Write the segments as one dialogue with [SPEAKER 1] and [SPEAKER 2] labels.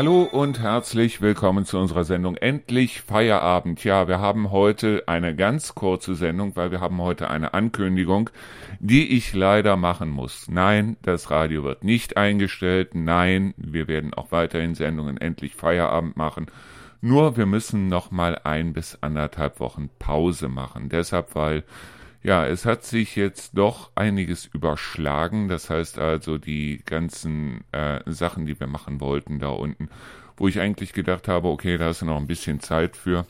[SPEAKER 1] Hallo und herzlich willkommen zu unserer Sendung Endlich Feierabend. Ja, wir haben heute eine ganz kurze Sendung, weil wir haben heute eine Ankündigung, die ich leider machen muss. Nein, das Radio wird nicht eingestellt. Nein, wir werden auch weiterhin Sendungen Endlich Feierabend machen. Nur wir müssen noch mal ein bis anderthalb Wochen Pause machen. Deshalb, weil ja, es hat sich jetzt doch einiges überschlagen. Das heißt also, die ganzen äh, Sachen, die wir machen wollten da unten, wo ich eigentlich gedacht habe, okay, da ist noch ein bisschen Zeit für.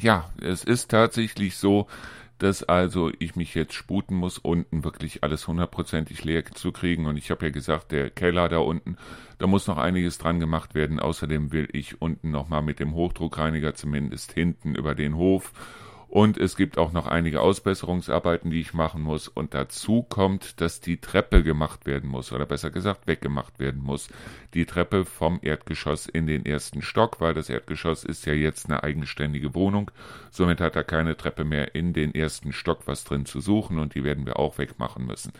[SPEAKER 1] Ja, es ist tatsächlich so, dass also ich mich jetzt sputen muss, unten wirklich alles hundertprozentig leer zu kriegen. Und ich habe ja gesagt, der Keller da unten, da muss noch einiges dran gemacht werden. Außerdem will ich unten nochmal mit dem Hochdruckreiniger zumindest hinten über den Hof und es gibt auch noch einige Ausbesserungsarbeiten, die ich machen muss. Und dazu kommt, dass die Treppe gemacht werden muss, oder besser gesagt weggemacht werden muss. Die Treppe vom Erdgeschoss in den ersten Stock, weil das Erdgeschoss ist ja jetzt eine eigenständige Wohnung. Somit hat er keine Treppe mehr in den ersten Stock was drin zu suchen und die werden wir auch wegmachen müssen.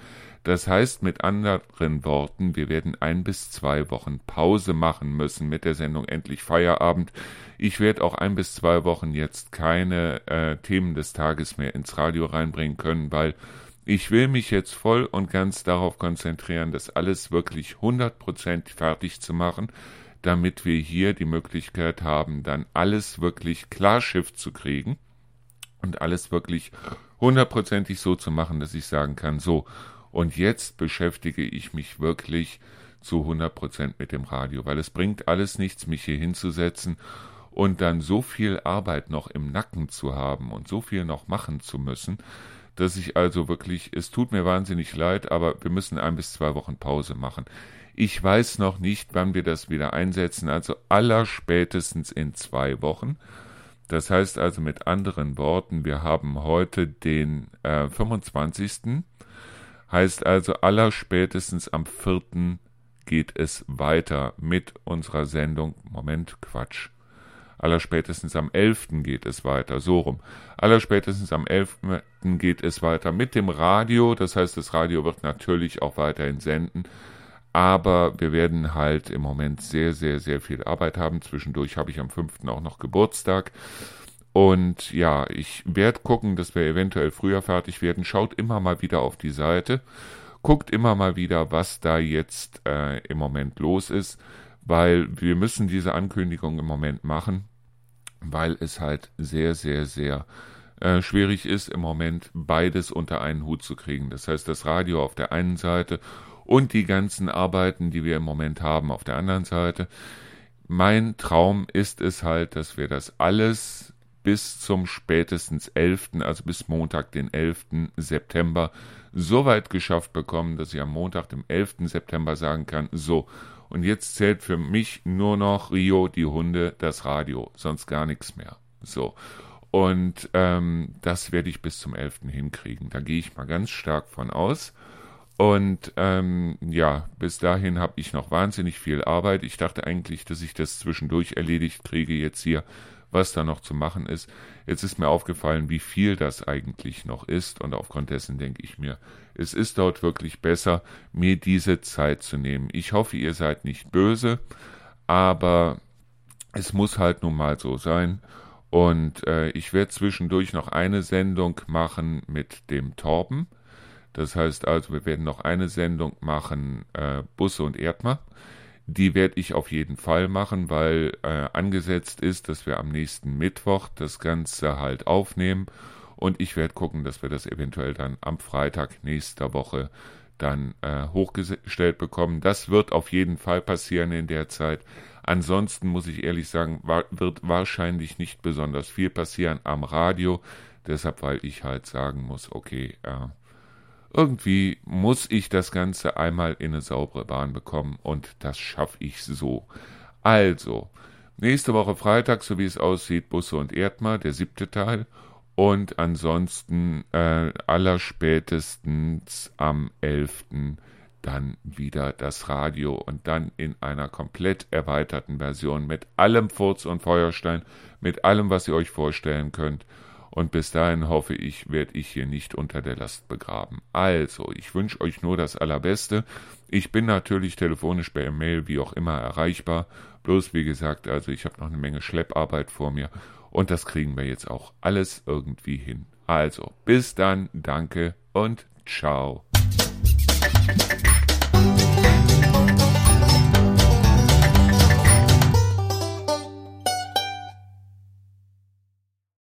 [SPEAKER 1] Das heißt mit anderen Worten, wir werden ein bis zwei Wochen Pause machen müssen mit der Sendung Endlich Feierabend. Ich werde auch ein bis zwei Wochen jetzt keine äh, Themen des Tages mehr ins Radio reinbringen können, weil ich will mich jetzt voll und ganz darauf konzentrieren, das alles wirklich 100% fertig zu machen, damit wir hier die Möglichkeit haben, dann alles wirklich Klarschiff zu kriegen und alles wirklich hundertprozentig so zu machen, dass ich sagen kann, so, und jetzt beschäftige ich mich wirklich zu 100 Prozent mit dem Radio, weil es bringt alles nichts, mich hier hinzusetzen und dann so viel Arbeit noch im Nacken zu haben und so viel noch machen zu müssen, dass ich also wirklich, es tut mir wahnsinnig leid, aber wir müssen ein bis zwei Wochen Pause machen. Ich weiß noch nicht, wann wir das wieder einsetzen, also allerspätestens in zwei Wochen. Das heißt also mit anderen Worten, wir haben heute den äh, 25. Heißt also, allerspätestens am 4. geht es weiter mit unserer Sendung. Moment, Quatsch. Allerspätestens am 11. geht es weiter, so rum. Allerspätestens am 11. geht es weiter mit dem Radio. Das heißt, das Radio wird natürlich auch weiterhin senden. Aber wir werden halt im Moment sehr, sehr, sehr viel Arbeit haben. Zwischendurch habe ich am 5. auch noch Geburtstag. Und ja, ich werde gucken, dass wir eventuell früher fertig werden. Schaut immer mal wieder auf die Seite. Guckt immer mal wieder, was da jetzt äh, im Moment los ist, weil wir müssen diese Ankündigung im Moment machen, weil es halt sehr, sehr, sehr äh, schwierig ist, im Moment beides unter einen Hut zu kriegen. Das heißt, das Radio auf der einen Seite und die ganzen Arbeiten, die wir im Moment haben, auf der anderen Seite. Mein Traum ist es halt, dass wir das alles bis zum spätestens 11., also bis Montag, den 11. September, so weit geschafft bekommen, dass ich am Montag, dem 11. September sagen kann, so, und jetzt zählt für mich nur noch Rio, die Hunde, das Radio, sonst gar nichts mehr. So. Und ähm, das werde ich bis zum 11. hinkriegen. Da gehe ich mal ganz stark von aus. Und ähm, ja, bis dahin habe ich noch wahnsinnig viel Arbeit. Ich dachte eigentlich, dass ich das zwischendurch erledigt kriege jetzt hier was da noch zu machen ist. Jetzt ist mir aufgefallen, wie viel das eigentlich noch ist und aufgrund dessen denke ich mir, es ist dort wirklich besser, mir diese Zeit zu nehmen. Ich hoffe, ihr seid nicht böse, aber es muss halt nun mal so sein. Und äh, ich werde zwischendurch noch eine Sendung machen mit dem Torben. Das heißt also, wir werden noch eine Sendung machen, äh, Busse und Erdmer. Die werde ich auf jeden Fall machen, weil äh, angesetzt ist, dass wir am nächsten Mittwoch das Ganze halt aufnehmen. Und ich werde gucken, dass wir das eventuell dann am Freitag nächster Woche dann äh, hochgestellt bekommen. Das wird auf jeden Fall passieren in der Zeit. Ansonsten muss ich ehrlich sagen, war, wird wahrscheinlich nicht besonders viel passieren am Radio. Deshalb, weil ich halt sagen muss, okay, äh, irgendwie muss ich das Ganze einmal in eine saubere Bahn bekommen und das schaffe ich so. Also, nächste Woche Freitag, so wie es aussieht, Busse und Erdmer, der siebte Teil. Und ansonsten äh, allerspätestens am 11. dann wieder das Radio und dann in einer komplett erweiterten Version mit allem Furz und Feuerstein, mit allem, was ihr euch vorstellen könnt. Und bis dahin hoffe ich, werde ich hier nicht unter der Last begraben. Also, ich wünsche euch nur das Allerbeste. Ich bin natürlich telefonisch per Mail wie auch immer erreichbar. Bloß wie gesagt, also ich habe noch eine Menge Schlepparbeit vor mir und das kriegen wir jetzt auch alles irgendwie hin. Also, bis dann, danke und ciao.